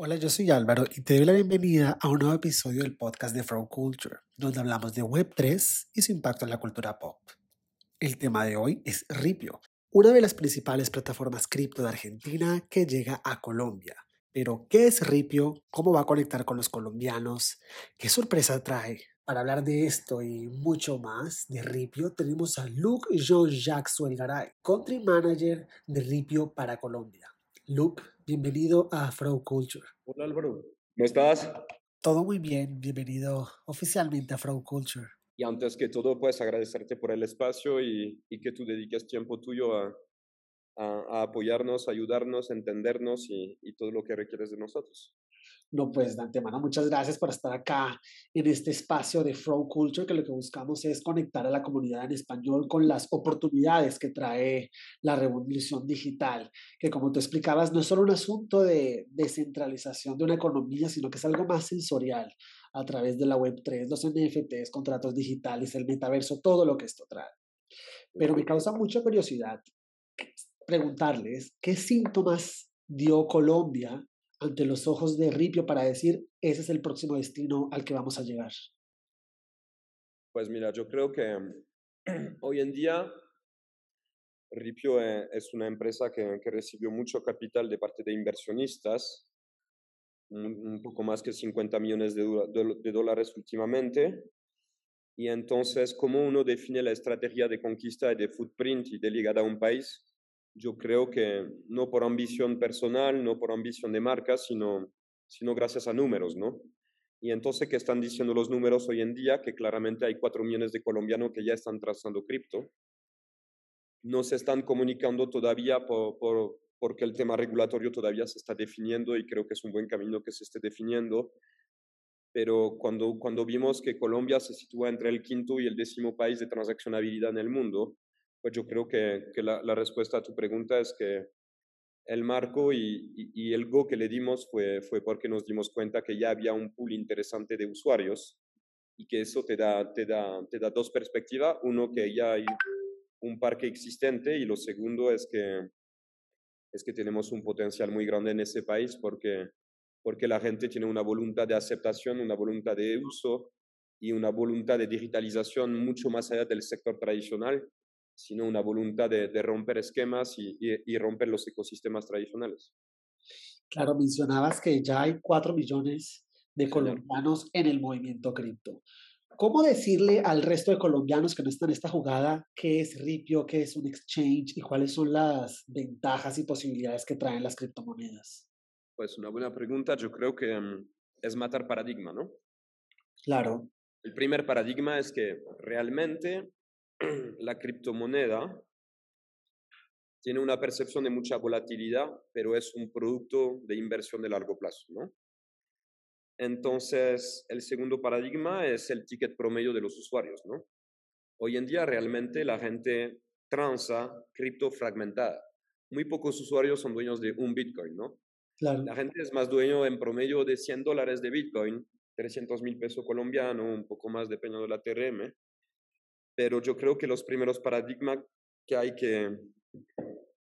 Hola, yo soy Álvaro y te doy la bienvenida a un nuevo episodio del podcast de Frog Culture, donde hablamos de Web3 y su impacto en la cultura pop. El tema de hoy es Ripio, una de las principales plataformas cripto de Argentina que llega a Colombia. Pero, ¿qué es Ripio? ¿Cómo va a conectar con los colombianos? ¿Qué sorpresa trae? Para hablar de esto y mucho más de Ripio, tenemos a Luke Jean-Jacques Suelgaray, Country Manager de Ripio para Colombia. Luke, bienvenido a Frog Culture. Hola Álvaro, ¿cómo estás? Todo muy bien, bienvenido oficialmente a Frog Culture. Y antes que todo, pues agradecerte por el espacio y, y que tú dediques tiempo tuyo a, a, a apoyarnos, ayudarnos, entendernos y, y todo lo que requieres de nosotros. No, pues de antemano, muchas gracias por estar acá en este espacio de Flow Culture, que lo que buscamos es conectar a la comunidad en español con las oportunidades que trae la revolución digital, que como tú explicabas, no es solo un asunto de descentralización de una economía, sino que es algo más sensorial a través de la Web3, los NFTs, contratos digitales, el metaverso, todo lo que esto trae. Pero me causa mucha curiosidad preguntarles qué síntomas dio Colombia ante los ojos de Ripio para decir, ese es el próximo destino al que vamos a llegar? Pues mira, yo creo que hoy en día Ripio eh, es una empresa que, que recibió mucho capital de parte de inversionistas, un, poco más que 50 millones de, de, de dólares últimamente. Y entonces, ¿cómo uno define la estrategia de conquista y de footprint y de llegada a un país? Yo creo que no por ambición personal, no por ambición de marca, sino, sino gracias a números, ¿no? Y entonces, ¿qué están diciendo los números hoy en día? Que claramente hay cuatro millones de colombianos que ya están trazando cripto. No se están comunicando todavía por, por, porque el tema regulatorio todavía se está definiendo y creo que es un buen camino que se esté definiendo. Pero cuando, cuando vimos que Colombia se sitúa entre el quinto y el décimo país de transaccionabilidad en el mundo, pues yo creo que, que la, la, respuesta a tu pregunta es que el marco y, y, y, el go que le dimos fue, fue porque nos dimos cuenta que ya había un pool interesante de usuarios y que eso te da, te da, te da dos perspectivas. Uno, que ya hay un parque existente y lo segundo es que, es que tenemos un potencial muy grande en ese país porque, porque la gente tiene una voluntad de aceptación, una voluntad de uso y una voluntad de digitalización mucho más allá del sector tradicional sino una voluntad de, de romper esquemas y, y, y, romper los ecosistemas tradicionales. Claro, mencionabas que ya hay cuatro millones de colombianos en el movimiento cripto. ¿Cómo decirle al resto de colombianos que no están en esta jugada qué es Ripio, qué es un exchange y cuáles son las ventajas y posibilidades que traen las criptomonedas? Pues una buena pregunta. Yo creo que um, es matar paradigma, ¿no? Claro. El primer paradigma es que realmente la criptomoneda tiene una percepción de mucha volatilidad, pero es un producto de inversión de largo plazo, ¿no? Entonces, el segundo paradigma es el ticket promedio de los usuarios, ¿no? Hoy en día realmente la gente transa cripto fragmentada. Muy pocos usuarios son dueños de un Bitcoin, ¿no? Claro. La gente es más dueño en promedio de 100 dólares de Bitcoin, 300 mil pesos colombianos, un poco más dependiendo de la TRM, pero yo creo que los primeros paradigmas que hay que,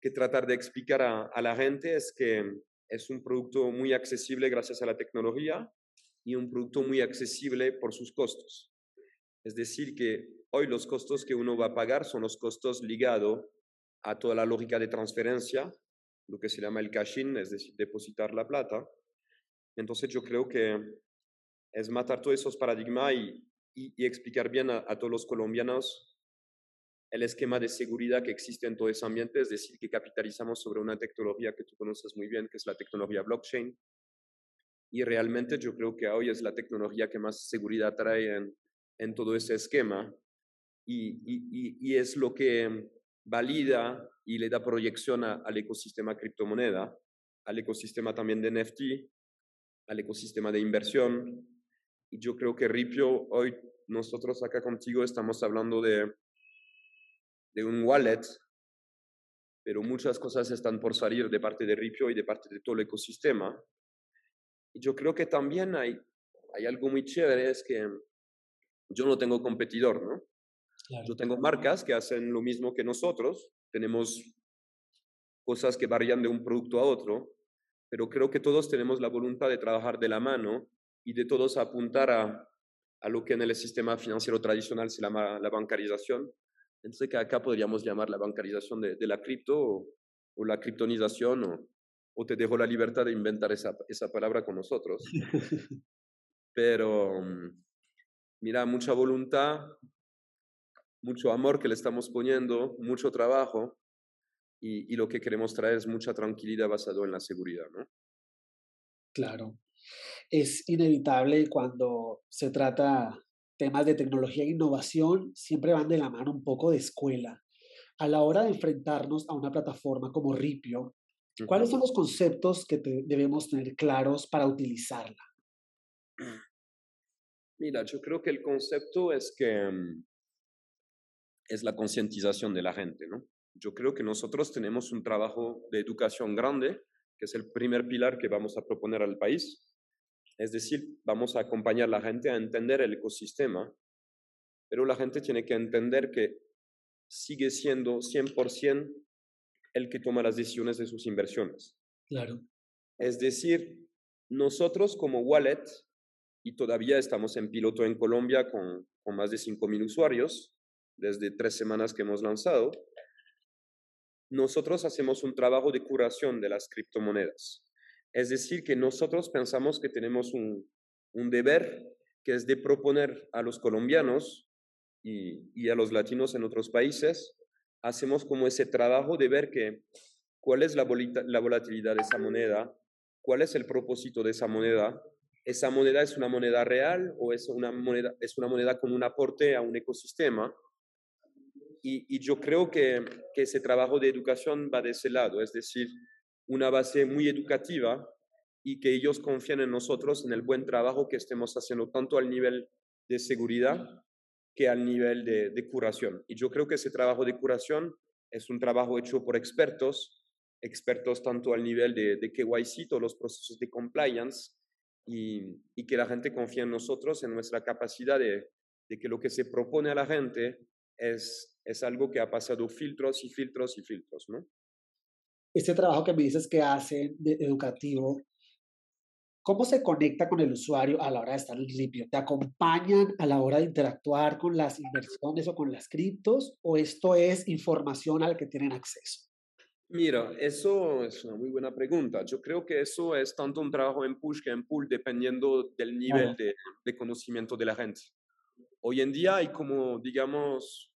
que tratar de explicar a, a, la gente es que es un producto muy accesible gracias a la tecnología y un producto muy accesible por sus costos. Es decir, que hoy los costos que uno va a pagar son los costos ligados a toda la lógica de transferencia, lo que se llama el cash-in, es decir, depositar la plata. Entonces yo creo que es matar todos esos paradigmas y, y, y explicar bien a, a, todos los colombianos el esquema de seguridad que existe en todo ese ambiente, es decir, que capitalizamos sobre una tecnología que tú conoces muy bien, que es la tecnología blockchain. Y realmente yo creo que hoy es la tecnología que más seguridad trae en, en todo ese esquema y, y, y, es lo que valida y le da proyección a, al ecosistema criptomoneda, al ecosistema también de NFT, al ecosistema de inversión, y yo creo que Ripio, hoy nosotros acá contigo estamos hablando de, de un wallet, pero muchas cosas están por salir de parte de Ripio y de parte de todo el ecosistema. Y yo creo que también hay, hay algo muy chévere, es que yo no tengo competidor, ¿no? Claro. Yo tengo marcas que hacen lo mismo que nosotros, tenemos cosas que varían de un producto a otro, pero creo que todos tenemos la voluntad de trabajar de la mano y de todos apuntar a, a lo que en el sistema financiero tradicional se llama la bancarización. Entonces, que acá podríamos llamar la bancarización de, de la cripto o, o, la criptonización, o, o, te dejo la libertad de inventar esa, esa palabra con nosotros. Pero, mm, mira, mucha voluntad, mucho amor que le estamos poniendo, mucho trabajo, y, y lo que queremos traer es mucha tranquilidad basado en la seguridad, ¿no? Claro es inevitable cuando se trata temas de tecnología e innovación, siempre van de la mano un poco de escuela. A la hora de enfrentarnos a una plataforma como Ripio, ¿cuáles son los conceptos que debemos tener claros para utilizarla? Mira, yo creo que el concepto es que mm, es la concientización de la gente, ¿no? Yo creo que nosotros tenemos un trabajo de educación grande, que es el primer pilar que vamos a proponer al país, es decir, vamos a acompañar a la gente a entender el ecosistema, pero la gente tiene que entender que sigue siendo 100% el que toma las decisiones de sus inversiones. Claro. Es decir, nosotros como wallet, y todavía estamos en piloto en Colombia con, con más de 5.000 usuarios, desde tres semanas que hemos lanzado, nosotros hacemos un trabajo de curación de las criptomonedas. Es decir, que nosotros pensamos que tenemos un, deber que es de proponer a los colombianos y, a los latinos en otros países, hacemos como ese trabajo de ver que cuál es la, la volatilidad de esa moneda, cuál es el propósito de esa moneda, esa moneda es una moneda real o es una moneda, es una moneda con un aporte a un ecosistema. Y, yo creo que, ese trabajo de educación va de ese lado, es decir, una base muy educativa y que ellos confían en nosotros, en el buen trabajo que estemos haciendo, tanto al nivel de seguridad que al nivel de, curación. Y yo creo que ese trabajo de curación es un trabajo hecho por expertos, expertos tanto al nivel de, de KYC, todos los procesos de compliance, y, y, que la gente confía en nosotros, en nuestra capacidad de, de que lo que se propone a la gente es, es algo que ha pasado filtros y filtros y filtros, ¿no? Este trabajo que me dices que hacen de educativo, ¿cómo se conecta con el usuario a la hora de estar Ripio? ¿Te acompañan a la hora de interactuar con las inversiones o con las criptos? ¿O esto es información a la que tienen acceso? Mira, eso es una muy buena pregunta. Yo creo que eso es tanto un trabajo en push que en pull, dependiendo del nivel de, de conocimiento de la gente. Hoy en día hay como, digamos,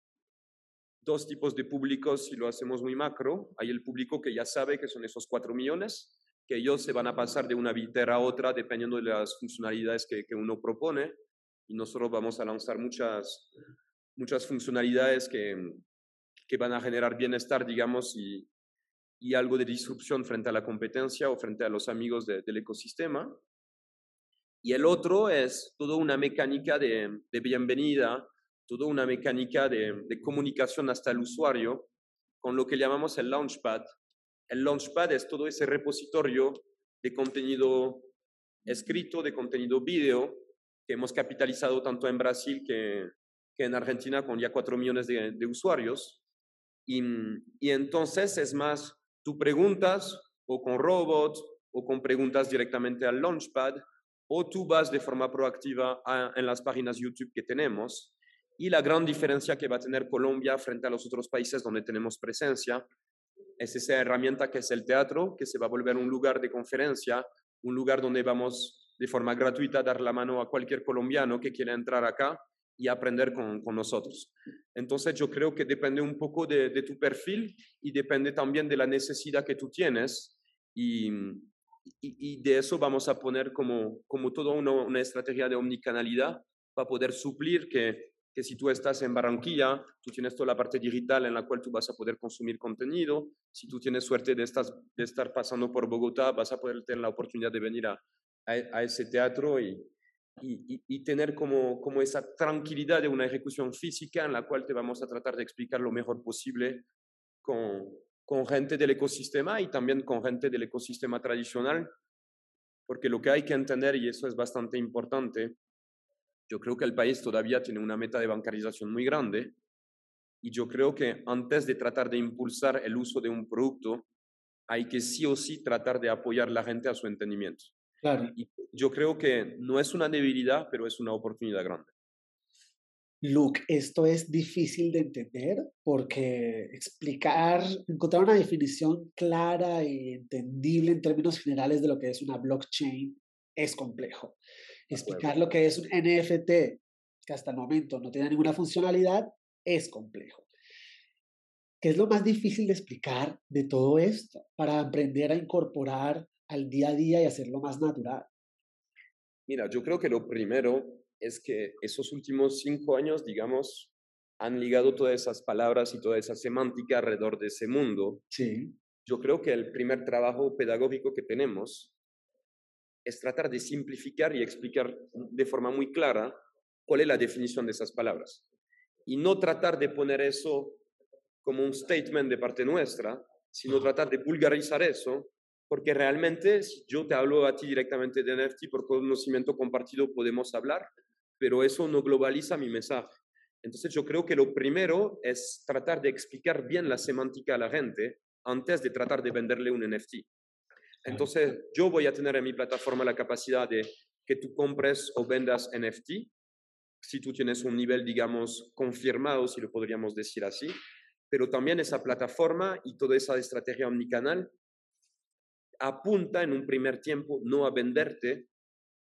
dos tipos de públicos si lo hacemos muy macro. Hay el público que ya sabe que son esos cuatro millones, que ellos se van a pasar de una billetera a otra dependiendo de las funcionalidades que, que, uno propone. Y nosotros vamos a lanzar muchas, muchas funcionalidades que, que van a generar bienestar, digamos, y, y, algo de disrupción frente a la competencia o frente a los amigos del ecosistema. Y el otro es toda una mecánica de, de bienvenida toda una mecánica de, comunicación hasta el usuario con lo que llamamos el Launchpad. El Launchpad es todo ese repositorio de contenido escrito, de contenido video, que hemos capitalizado tanto en Brasil que, en Argentina con ya 4 millones de, usuarios. Y, y, entonces es más, tú preguntas o con robots o con preguntas directamente al Launchpad o tú vas de forma proactiva en las páginas YouTube que tenemos y la gran diferencia que va a tener Colombia frente a los otros países donde tenemos presencia es esa herramienta que es el teatro, que se va a volver un lugar de conferencia, un lugar donde vamos de forma gratuita a dar la mano a cualquier colombiano que quiera entrar acá y aprender con, con nosotros. Entonces yo creo que depende un poco de, de, tu perfil y depende también de la necesidad que tú tienes y, y, y de eso vamos a poner como, como toda una, una estrategia de omnicanalidad para poder suplir que que si tú estás en Barranquilla, tú tienes toda la parte digital en la cual tú vas a poder consumir contenido. Si tú tienes suerte de, estar, de estar pasando por Bogotá, vas a poder tener la oportunidad de venir a, a, ese teatro y, y, y, tener como, como esa tranquilidad de una ejecución física en la cual te vamos a tratar de explicar lo mejor posible con, con gente del ecosistema y también con gente del ecosistema tradicional, porque lo que hay que entender, y eso es bastante importante, yo creo que el país todavía tiene una meta de bancarización muy grande y yo creo que antes de tratar de impulsar el uso de un producto, hay que sí o sí tratar de apoyar a la gente a su entendimiento. Claro. Y yo creo que no es una debilidad, pero es una oportunidad grande. Luke, esto es difícil de entender porque explicar, encontrar una definición clara y entendible en términos generales de lo que es una blockchain es complejo. Explicar lo que es un NFT, que hasta el momento no tiene ninguna funcionalidad, es complejo. ¿Qué es lo más difícil de explicar de todo esto para aprender a incorporar al día a día y hacerlo más natural? Mira, yo creo que lo primero es que esos últimos cinco años, digamos, han ligado todas esas palabras y toda esa semántica alrededor de ese mundo. Sí. Yo creo que el primer trabajo pedagógico que tenemos es tratar de simplificar y explicar de forma muy clara cuál es la definición de esas palabras. Y no tratar de poner eso como un statement de parte nuestra, sino tratar de vulgarizar eso porque realmente si yo te hablo a ti directamente de NFT por conocimiento compartido podemos hablar, pero eso no globaliza mi mensaje. Entonces yo creo que lo primero es tratar de explicar bien la semántica a la gente antes de tratar de venderle un NFT. Entonces yo voy a tener en mi plataforma la capacidad de que tú compres o vendas NFT, si tú tienes un nivel, digamos, confirmado, si lo podríamos decir así, pero también esa plataforma y toda esa estrategia omnicanal apunta en un primer tiempo no a venderte,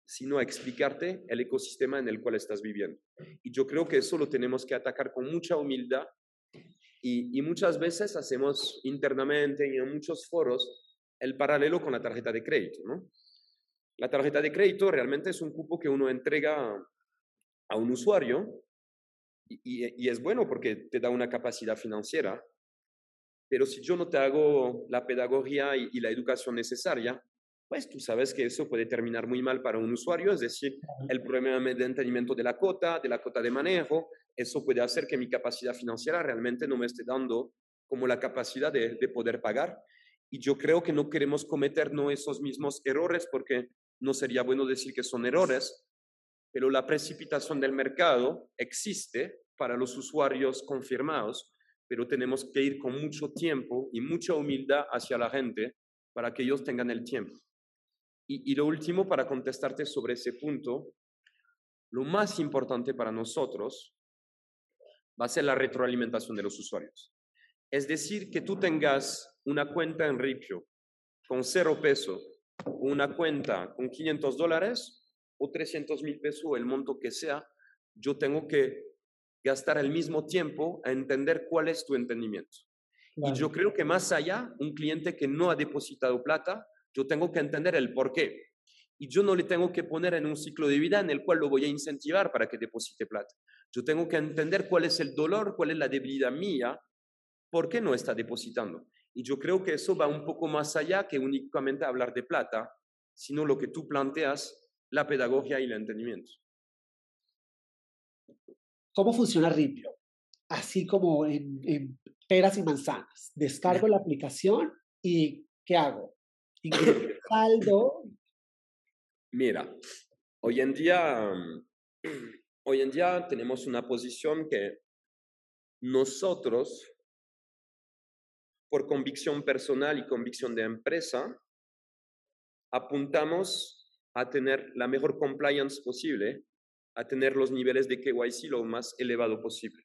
sino a explicarte el ecosistema en el cual estás viviendo. Y yo creo que eso lo tenemos que atacar con mucha humildad y, muchas veces hacemos internamente y en muchos foros el paralelo con la tarjeta de crédito. ¿no? La tarjeta de crédito realmente es un cupo que uno entrega a un usuario y, y es bueno porque te da una capacidad financiera, pero si yo no te hago la pedagogía y, la educación necesaria, pues tú sabes que eso puede terminar muy mal para un usuario, es decir, el problema de entendimiento de la cota, de la cota de manejo, eso puede hacer que mi capacidad financiera realmente no me esté dando como la capacidad de, de poder pagar. Y yo creo que no queremos cometer no esos mismos errores porque no sería bueno decir que son errores, pero la precipitación del mercado existe para los usuarios confirmados pero tenemos que ir con mucho tiempo y mucha humildad hacia la gente para que ellos tengan el tiempo. Y, lo último, para contestarte sobre ese punto, lo más importante para nosotros va a ser la retroalimentación de los usuarios. Es decir, que tú tengas una cuenta en Ripio con cero peso, una cuenta con 500 dólares o 300 mil pesos o el monto que sea, yo tengo que gastar el mismo tiempo a entender cuál es tu entendimiento. Y yo creo que más allá, un cliente que no ha depositado plata, yo tengo que entender el por qué. Y yo no le tengo que poner en un ciclo de vida en el cual lo voy a incentivar para que deposite plata. Yo tengo que entender cuál es el dolor, cuál es la debilidad mía, por qué no está depositando. Y yo creo que eso va un poco más allá que únicamente hablar de plata, sino lo que tú planteas, la pedagogía y el entendimiento. ¿Cómo funciona Ripio? Así como en, peras y manzanas. Descargo la aplicación y ¿qué hago? saldo. Mira, hoy en día, hoy en día tenemos una posición que nosotros, por convicción personal y convicción de empresa, apuntamos a tener la mejor compliance posible a tener los niveles de KYC lo más elevado posible.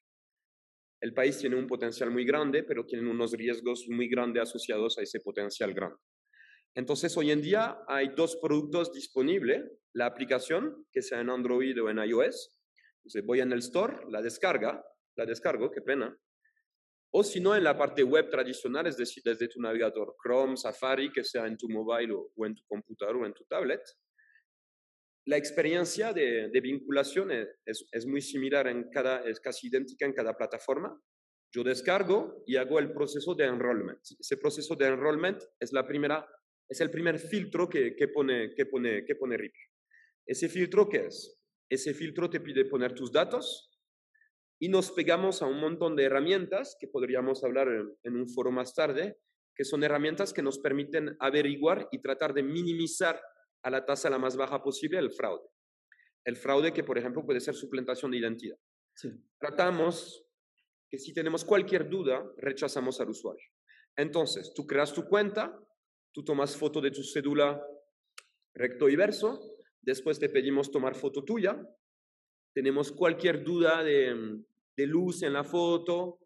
El país tiene un potencial muy grande, pero tiene unos riesgos muy grandes asociados a ese potencial grande. Entonces, hoy en día hay dos productos disponibles, la aplicación, que sea en Android o en iOS. Entonces, voy en el store, la descarga, la descargo, qué pena. O si no, en la parte web tradicional, es decir, desde tu navegador Chrome, Safari, que sea en tu mobile o en tu computador o en tu tablet, la experiencia de, vinculación es, muy similar en cada, es casi idéntica en cada plataforma. Yo descargo y hago el proceso de enrollment. Ese proceso de enrollment es, la primera, es el primer filtro que, pone, que, pone, que pone RIP. ¿Ese filtro qué es? Ese filtro te pide poner tus datos y nos pegamos a un montón de herramientas que podríamos hablar en un foro más tarde, que son herramientas que nos permiten averiguar y tratar de minimizar a la tasa la más baja posible el fraude. El fraude que, por ejemplo, puede ser suplantación de identidad. Tratamos que si tenemos cualquier duda, rechazamos al usuario. Entonces, tú creas tu cuenta, tú tomas foto de tu cédula recto y verso, después te pedimos tomar foto tuya, tenemos cualquier duda de, luz en la foto,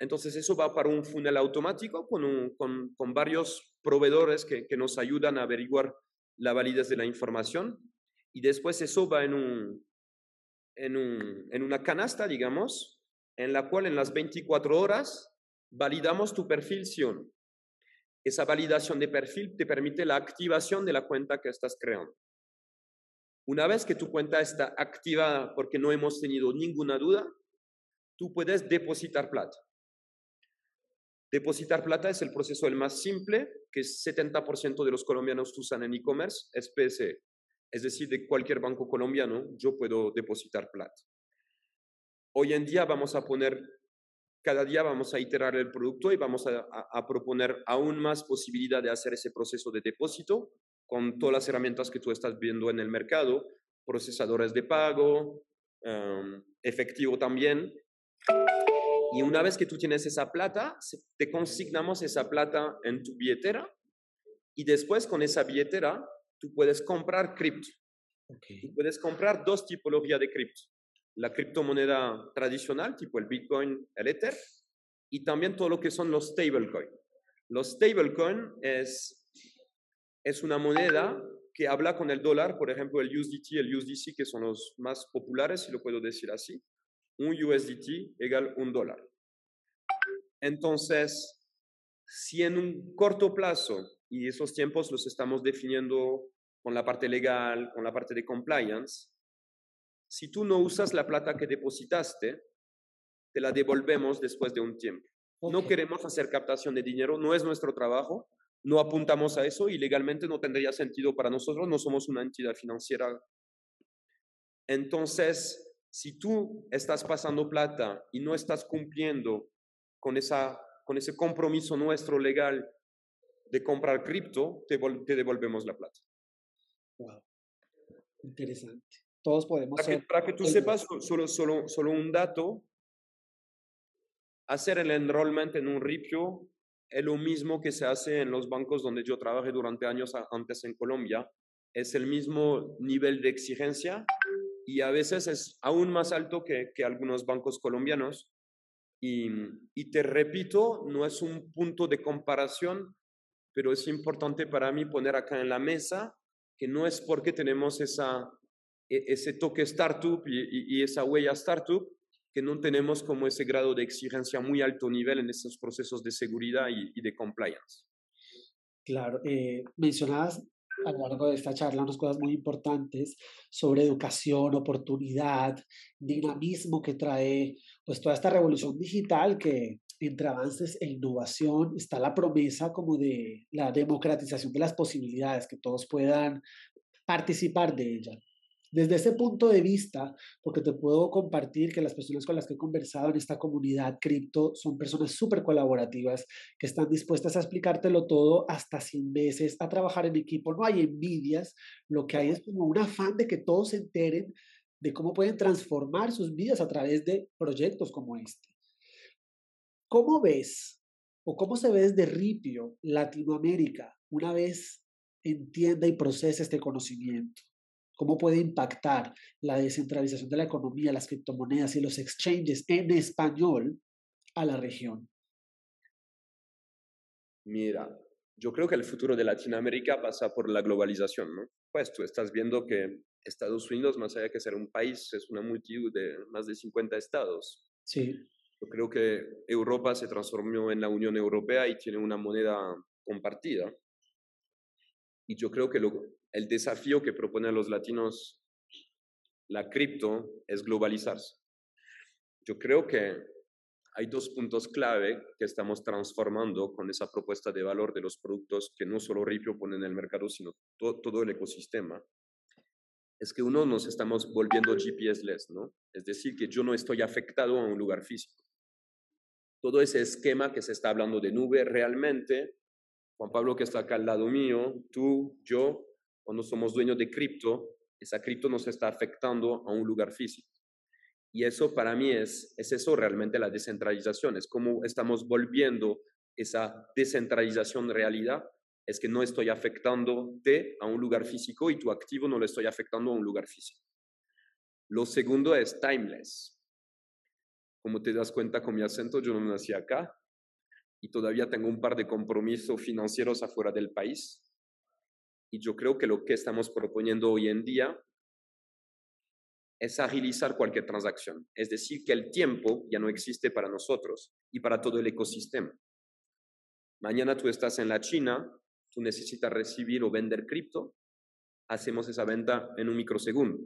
entonces eso va para un funnel automático con, con, varios proveedores que, que, nos ayudan a averiguar la validez de la información y después eso va en, un, en, un, en una canasta, digamos, en la cual en las 24 horas validamos tu perfil Sion. Esa validación de perfil te permite la activación de la cuenta que estás creando. Una vez que tu cuenta está activada porque no hemos tenido ninguna duda, tú puedes depositar plata. Depositar plata es el proceso el más simple, que 70% de los colombianos usan en e-commerce, es PSE. Es decir, de cualquier banco colombiano yo puedo depositar plata. Hoy en día vamos a poner cada día vamos a iterar el producto y vamos a, proponer aún más posibilidad de hacer ese proceso de depósito con todas las herramientas que tú estás viendo en el mercado, procesadores de pago, em, efectivo también. Y una vez que tú tienes esa plata, te consignamos esa plata en tu billetera y después con esa billetera tú puedes comprar cripto. Tú puedes comprar dos tipologías de cripto la criptomoneda tradicional, tipo el Bitcoin, el Ether, y también todo lo que son los stablecoin. Los stablecoin es, es una moneda que habla con el dólar, por ejemplo, el USDT el USDC, que son los más populares, si lo puedo decir así. Un USDT igual un dólar. Entonces, si en un corto plazo, y esos tiempos los estamos definiendo con la parte legal, con la parte de compliance, si tú no usas la plata que depositaste, te la devolvemos después de un tiempo. No queremos hacer captación de dinero, no es nuestro trabajo, no apuntamos a eso y legalmente no tendría sentido para nosotros, no somos una entidad financiera. Entonces, si tú estás pasando plata y no estás cumpliendo con, esa, con ese compromiso nuestro legal de comprar cripto, te, te devolvemos la plata. Wow. Interesante todos podemos para que, Para que tú sepas, solo, solo, solo un dato, hacer el enrollment en un ripio es lo mismo que se hace en los bancos donde yo trabajé durante años antes en Colombia. Es el mismo nivel de exigencia y a veces es aún más alto que, que algunos bancos colombianos. Y, y te repito, no es un punto de comparación, pero es importante para mí poner acá en la mesa que no es porque tenemos esa e, ese toque startup y, esa huella startup que no tenemos como ese grado de exigencia muy alto nivel en estos procesos de seguridad y, de compliance. Claro, eh, mencionabas a lo largo de esta charla unas cosas muy importantes sobre educación, oportunidad, dinamismo que trae pues toda esta revolución digital que entre avances e innovación está la promesa como de la democratización de las posibilidades, que todos puedan participar de ella. Desde ese punto de vista, porque te puedo compartir que las personas con las que he conversado en esta comunidad cripto son personas súper colaborativas que están dispuestas a explicártelo todo hasta 100 veces, a trabajar en equipo. No hay envidias, lo que hay es como un afán de que todos se enteren de cómo pueden transformar sus vidas a través de proyectos como este. ¿Cómo ves o cómo se ve desde Ripio, Latinoamérica, una vez entienda y procese este conocimiento? Cómo puede impactar la descentralización de la economía, las criptomonedas y los exchanges en español a la región? Mira, yo creo que el futuro de Latinoamérica pasa por la globalización, ¿no? Pues tú estás viendo que Estados Unidos, más allá que ser un país, es una multitud de más de 50 estados. Sí. Yo creo que Europa se transformó en la Unión Europea y tiene una moneda compartida. Y yo creo que lo, el desafío que proponen los latinos la cripto es globalizarse. Yo creo que hay dos puntos clave que estamos transformando con esa propuesta de valor de los productos que no solo Ripio pone en el mercado, sino todo el ecosistema. Es que uno nos estamos volviendo GPS-less, ¿no? Es decir, que yo no estoy afectado a un lugar físico. Todo ese esquema que se está hablando de nube, realmente, Juan Pablo que está acá al lado mío, tú, yo, cuando somos dueños de cripto, esa cripto nos está afectando a un lugar físico. Y eso para mí es, es eso realmente la descentralización, es como estamos volviendo esa descentralización de realidad es que no estoy afectándote a un lugar físico y tu activo no lo estoy afectando a un lugar físico. Lo segundo es timeless. Como te das cuenta con mi acento, yo no nací acá y todavía tengo un par de compromisos financieros afuera del país. Y yo creo que lo que estamos proponiendo hoy en día es agilizar cualquier transacción. Es decir, que el tiempo ya no existe para nosotros y para todo el ecosistema. Mañana tú estás en la China, tú necesitas recibir o vender cripto, hacemos esa venta en un microsegundo.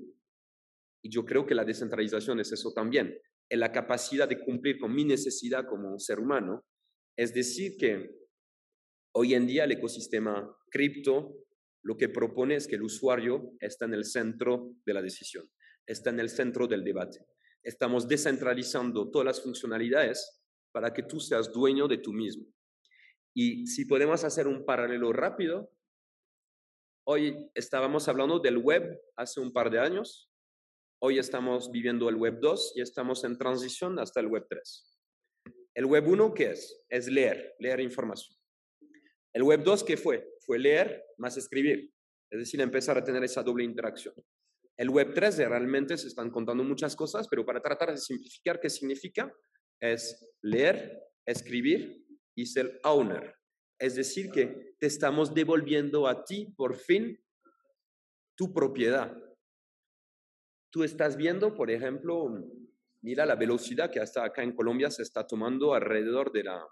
Y yo creo que la descentralización es eso también, en la capacidad de cumplir con mi necesidad como ser humano. Es decir, que hoy en día el ecosistema cripto lo que propone es que el usuario está en el centro de la decisión, está en el centro del debate. Estamos descentralizando todas las funcionalidades para que tú seas dueño de tú mismo. Y si podemos hacer un paralelo rápido, hoy estábamos hablando del web hace un par de años, hoy estamos viviendo el web 2 y estamos en transición hasta el web 3. El web 1, ¿qué es? Es leer, leer información. El web 2, ¿qué fue? Fue leer más escribir, es decir, empezar a tener esa doble interacción. El web 3 realmente se están contando muchas cosas, pero para tratar de simplificar qué significa, es leer, escribir y ser owner. Es decir, que te estamos devolviendo a ti, por fin, tu propiedad. Tú estás viendo, por ejemplo, mira la velocidad que hasta acá en Colombia se está tomando alrededor de la,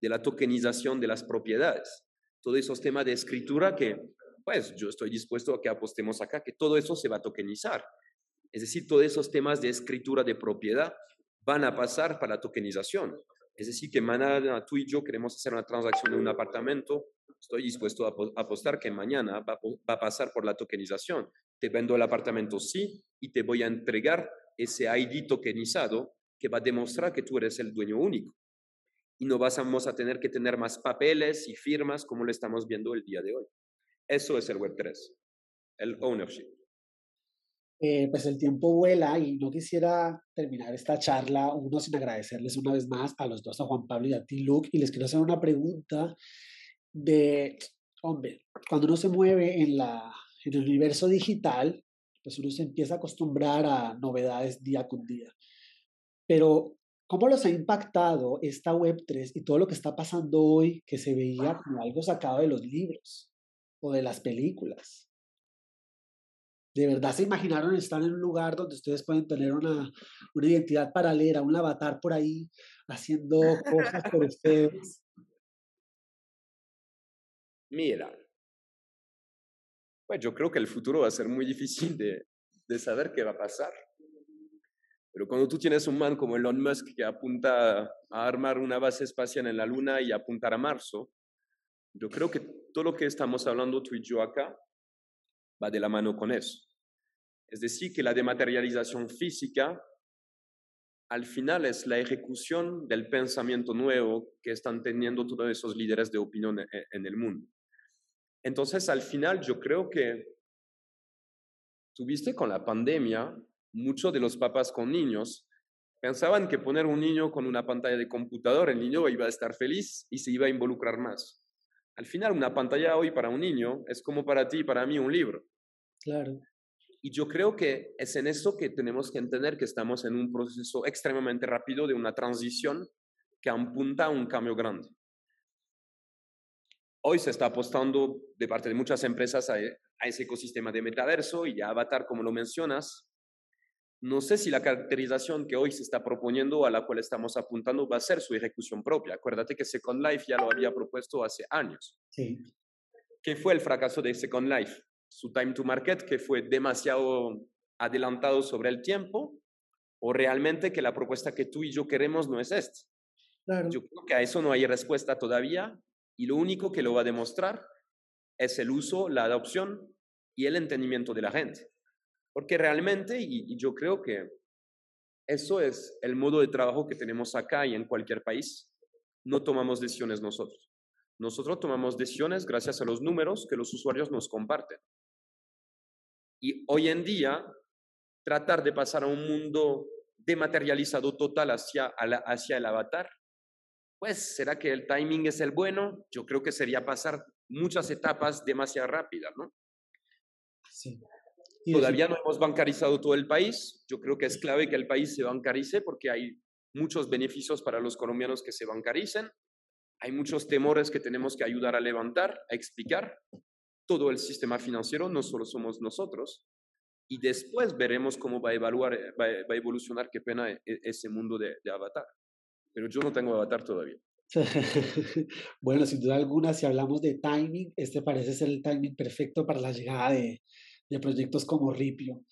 de la tokenización de las propiedades. Todos esos temas de escritura que, pues, yo estoy dispuesto a que apostemos acá, que todo eso se va a tokenizar. Es decir, todos esos temas de escritura de propiedad van a pasar para la tokenización. Es decir, que mañana tú y yo queremos hacer una transacción de un apartamento, estoy dispuesto a apostar que mañana va, va a pasar por la tokenización. Te vendo el apartamento, sí, y te voy a entregar ese ID tokenizado que va a demostrar que tú eres el dueño único. Y no vamos a tener que tener más papeles y firmas como lo estamos viendo el día de hoy. Eso es el Web3, el ownership. Eh, pues el tiempo vuela y no quisiera terminar esta charla, uno sin agradecerles una vez más a los dos, a Juan Pablo y a ti, Luke, y les quiero hacer una pregunta de, hombre, cuando uno se mueve en, la, en el universo digital, pues uno se empieza a acostumbrar a novedades día con día. Pero, ¿cómo los ha impactado esta Web3 y todo lo que está pasando hoy que se veía como algo sacado de los libros o de las películas? ¿De verdad se imaginaron estar en un lugar donde ustedes pueden tener una, una identidad paralela, un avatar por ahí haciendo cosas por ustedes? Mira, pues yo creo que el futuro va a ser muy difícil de, de saber qué va a pasar. Pero cuando tú tienes un man como Elon Musk que apunta a armar una base espacial en la Luna y apuntar a Marzo, yo creo que todo lo que estamos hablando tú y yo acá va de la mano con eso. Es decir, que la dematerialización física al final es la ejecución del pensamiento nuevo que están teniendo todos esos líderes de opinión e, e, en el mundo. Entonces, al final, yo creo que tuviste con la pandemia, muchos de los papás con niños pensaban que poner un niño con una pantalla de computador, el niño iba a estar feliz y se iba a involucrar más. Al final, una pantalla hoy para un niño es como para ti y para mí un libro. Claro. Y yo creo que es en eso que tenemos que entender que estamos en un proceso extremadamente rápido de una transición que apunta a un cambio grande. Hoy se está apostando de parte de muchas empresas a, a ese ecosistema de metaverso y a Avatar, como lo mencionas. No sé si la caracterización que hoy se está proponiendo, a la cual estamos apuntando, va a ser su ejecución propia. Acuérdate que Second Life ya lo había propuesto hace años. Sí. ¿Qué fue el fracaso de Second Life? Su time to market, que fue demasiado adelantado sobre el tiempo, o realmente que la propuesta que tú y yo queremos no es esta. Claro. Yo creo que a eso no hay respuesta todavía y lo único que lo va a demostrar es el uso, la adopción y el entendimiento de la gente. Porque realmente, y, yo creo que eso es el modo de trabajo que tenemos acá y en cualquier país, no tomamos decisiones nosotros. Nosotros tomamos decisiones gracias a los números que los usuarios nos comparten. Y hoy en día, tratar de pasar a un mundo dematerializado total hacia, hacia el avatar pues, ¿será que el timing es el bueno? Yo creo que sería pasar muchas etapas demasiado rápidas, ¿no? Sí. Todavía no hemos bancarizado todo el país. Yo creo que es clave que el país se bancarice porque hay muchos beneficios para los colombianos que se bancaricen. Hay muchos temores que tenemos que ayudar a levantar, a explicar. Todo el sistema financiero no solo somos nosotros. Y después veremos cómo va a, evaluar, va a evolucionar, qué pena, e, ese mundo de, de Avatar. Pero yo no tengo Avatar todavía. bueno, sin duda alguna, si hablamos de timing, este parece ser el timing perfecto para la llegada de, de proyectos como Ripio.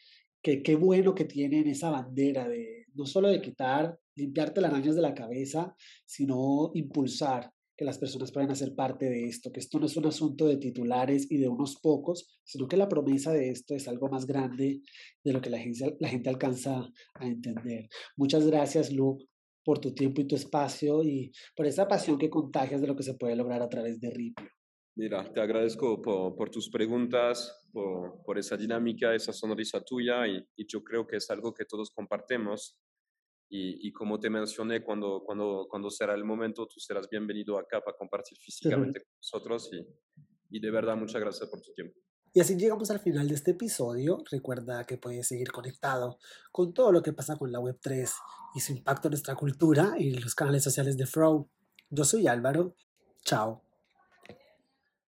Que qué bueno que tienen esa bandera de no solo de quitar, limpiarte las arañas de la cabeza, sino impulsar que las personas puedan hacer parte de esto, que esto no es un asunto de titulares y de unos pocos, sino que la promesa de esto es algo más grande de lo que la gente, la gente alcanza a entender. Muchas gracias, Lu, por tu tiempo y tu espacio y por esa pasión que contagias de lo que se puede lograr a través de Ripio. Mira, te agradezco por, por tus preguntas, por, por, esa dinámica, esa sonrisa tuya y, y, yo creo que es algo que todos compartimos. Y, y, como te mencioné, cuando, cuando, cuando será el momento, tú serás bienvenido acá para compartir físicamente con nosotros y, y de verdad muchas gracias por tu tiempo. Y así llegamos al final de este episodio. Recuerda que puedes seguir conectado con todo lo que pasa con la Web3 y su impacto en nuestra cultura y los canales sociales de Frow. Yo soy Álvaro. Chao.